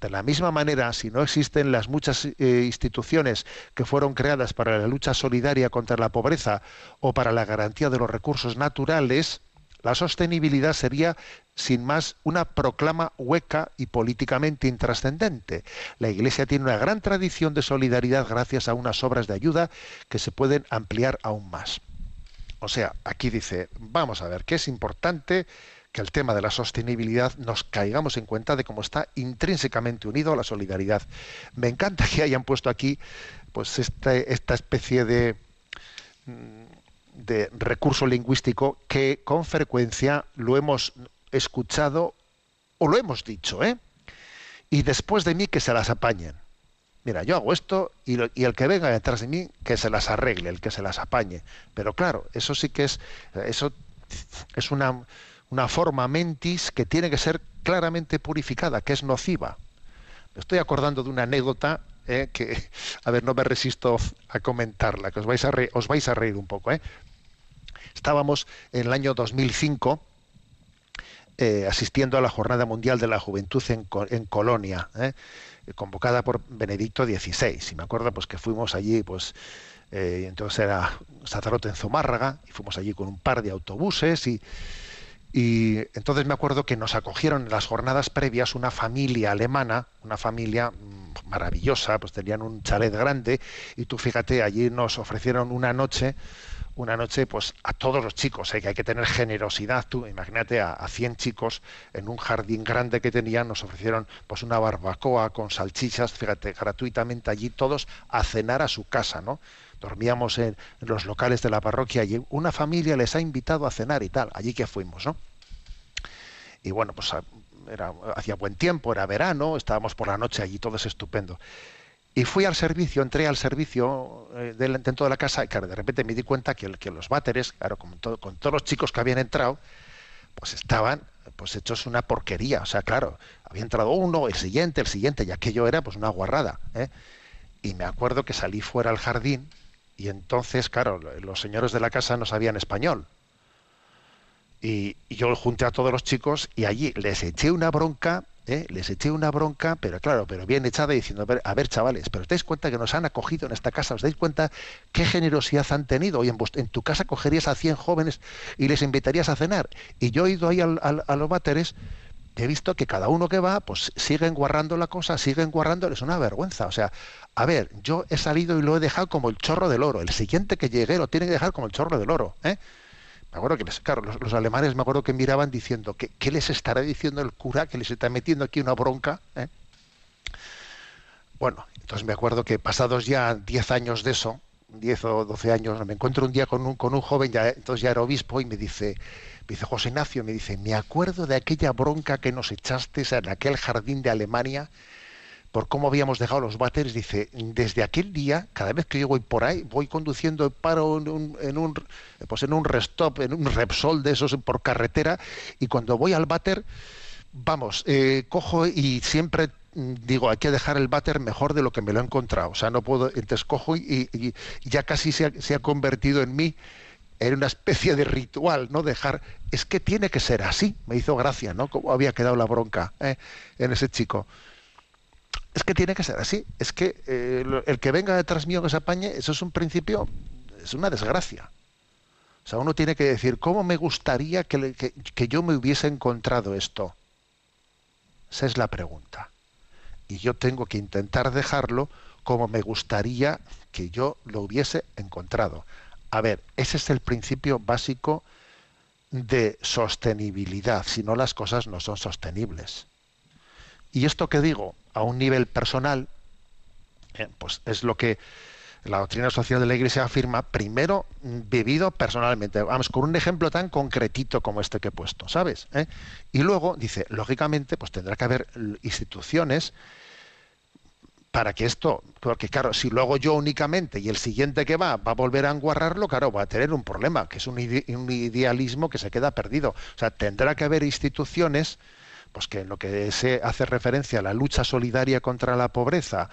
De la misma manera, si no existen las muchas eh, instituciones que fueron creadas para la lucha solidaria contra la pobreza o para la garantía de los recursos naturales, la sostenibilidad sería, sin más, una proclama hueca y políticamente intrascendente. La Iglesia tiene una gran tradición de solidaridad gracias a unas obras de ayuda que se pueden ampliar aún más. O sea, aquí dice, vamos a ver, que es importante el tema de la sostenibilidad nos caigamos en cuenta de cómo está intrínsecamente unido a la solidaridad. Me encanta que hayan puesto aquí pues este, esta especie de mm, de recurso lingüístico que con frecuencia lo hemos escuchado o lo hemos dicho, ¿eh? Y después de mí que se las apañen. Mira, yo hago esto y, y, el que venga detrás de mí que se las arregle, el que se las apañe. Pero claro, eso sí que es, eso es una, una forma mentis que tiene que ser claramente purificada, que es nociva. Me estoy acordando de una anécdota eh, que, [laughs] a ver, no me resisto a comentarla, que os vais a reír, un poco. ¿eh? Estábamos en el año 2005 eh, asistiendo a la Jornada Mundial de la Juventud en, en Colonia, ¿eh? convocada por Benedicto XVI. Y me acuerdo pues que fuimos allí, pues entonces era sacerdote en Zumárraga, y fuimos allí con un par de autobuses y, y entonces me acuerdo que nos acogieron en las jornadas previas una familia alemana, una familia mm, maravillosa, pues tenían un chalet grande y tú fíjate, allí nos ofrecieron una noche una noche pues a todos los chicos, ¿eh? que hay que tener generosidad. Tú imagínate a, a 100 chicos en un jardín grande que tenían, nos ofrecieron pues una barbacoa con salchichas, fíjate, gratuitamente allí todos a cenar a su casa, ¿no? Dormíamos en, los locales de la parroquia y una familia les ha invitado a cenar y tal, allí que fuimos, ¿no? Y bueno, pues era, hacía buen tiempo, era verano, estábamos por la noche allí, todo es estupendo. Y fui al servicio, entré al servicio eh, del, dentro de la casa y claro, de repente me di cuenta que, los váteres, claro, con todos los chicos que habían entrado, pues estaban pues hechos una porquería. O sea, claro, había entrado uno, el siguiente, el siguiente, y aquello era pues una guarrada. ¿eh? Y me acuerdo que salí fuera al jardín y entonces, claro, los señores de la casa no sabían español. Y, yo junté a todos los chicos y allí les eché una bronca ¿eh? les eché una bronca, pero claro, pero bien echada diciendo, a ver, a ver, chavales, pero os dais cuenta que nos han acogido en esta casa, os dais cuenta qué generosidad han tenido, y en, tu casa cogerías a 100 jóvenes y les invitarías a cenar. Y yo he ido ahí al, a los váteres, he visto que cada uno que va, pues siguen guarrando la cosa, siguen guarrando, es una vergüenza. O sea, a ver, yo he salido y lo he dejado como el chorro del oro. El siguiente que llegue lo tiene que dejar como el chorro del oro. ¿eh? me acuerdo que les, claro, los, alemanes me acuerdo que miraban diciendo que qué les estará diciendo el cura que les está metiendo aquí una bronca ¿eh? bueno entonces me acuerdo que pasados ya 10 años de eso 10 o 12 años me encuentro un día con un, con un joven ya entonces ya era obispo y me dice dice José Ignacio me dice me acuerdo de aquella bronca que nos echaste en aquel jardín de Alemania por cómo habíamos dejado los váteres, dice, desde aquel día, cada vez que yo voy por ahí, voy conduciendo, paro en un, en un, pues en un restop, en un Repsol de esos por carretera, y cuando voy al váter, vamos, eh, cojo y siempre digo, hay que dejar el váter mejor de lo que me lo he encontrado. O sea, no puedo, entonces cojo y, ya casi se ha convertido en mí en una especie de ritual, ¿no? Dejar, es que tiene que ser así, me hizo gracia, ¿no? Como había quedado la bronca ¿eh? en ese chico es que tiene que ser así. Es que eh, el que venga detrás mío que se apañe, eso es un principio, es una desgracia. O sea, uno tiene que decir, ¿cómo me gustaría que, que, que yo me hubiese encontrado esto? Esa es la pregunta. Y yo tengo que intentar dejarlo como me gustaría que yo lo hubiese encontrado. A ver, ese es el principio básico de sostenibilidad, si no las cosas no son sostenibles. Y esto que digo a un nivel personal, eh, pues es lo que la doctrina social de la Iglesia afirma, primero vivido personalmente, vamos, con un ejemplo tan concretito como este que he puesto, ¿sabes? ¿Eh? Y luego dice, lógicamente, pues tendrá que haber instituciones para que esto, porque claro, si luego yo únicamente y el siguiente que va va a volver a enguarrarlo, claro, va a tener un problema, que es un, idealismo que se queda perdido. O sea, tendrá que haber instituciones, pues que en lo que se hace referencia a la lucha solidaria contra la pobreza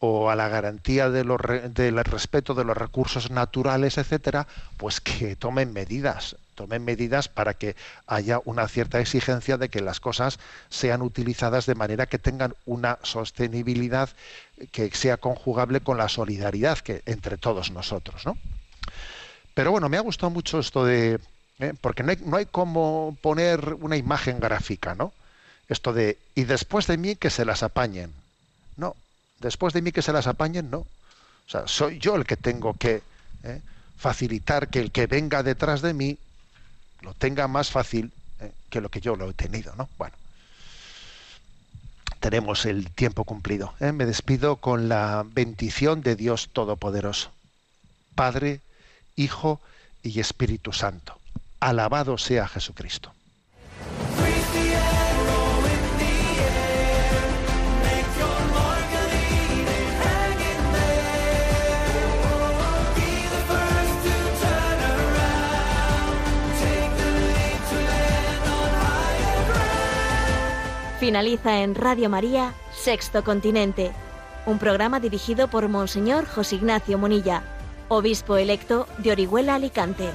o a la garantía de los, del respeto de los recursos naturales, etcétera, pues que tomen medidas, tomen medidas para que haya una cierta exigencia de que las cosas sean utilizadas de manera que tengan una sostenibilidad que sea conjugable con la solidaridad que entre todos nosotros, ¿no? Pero bueno, me ha gustado mucho esto de ¿eh? porque no hay, no hay como poner una imagen gráfica, ¿no? Esto de y después de mí que se las apañen. No, después de mí que se las apañen, no. O sea, soy yo el que tengo que ¿eh? facilitar que el que venga detrás de mí lo tenga más fácil ¿eh? que lo que yo lo he tenido, ¿no? Bueno, tenemos el tiempo cumplido. ¿eh? Me despido con la bendición de Dios Todopoderoso, Padre, Hijo y Espíritu Santo. Alabado sea Jesucristo. Finaliza en Radio María, Sexto Continente, un programa dirigido por Monseñor José Ignacio Munilla, obispo electo de Orihuela Alicante.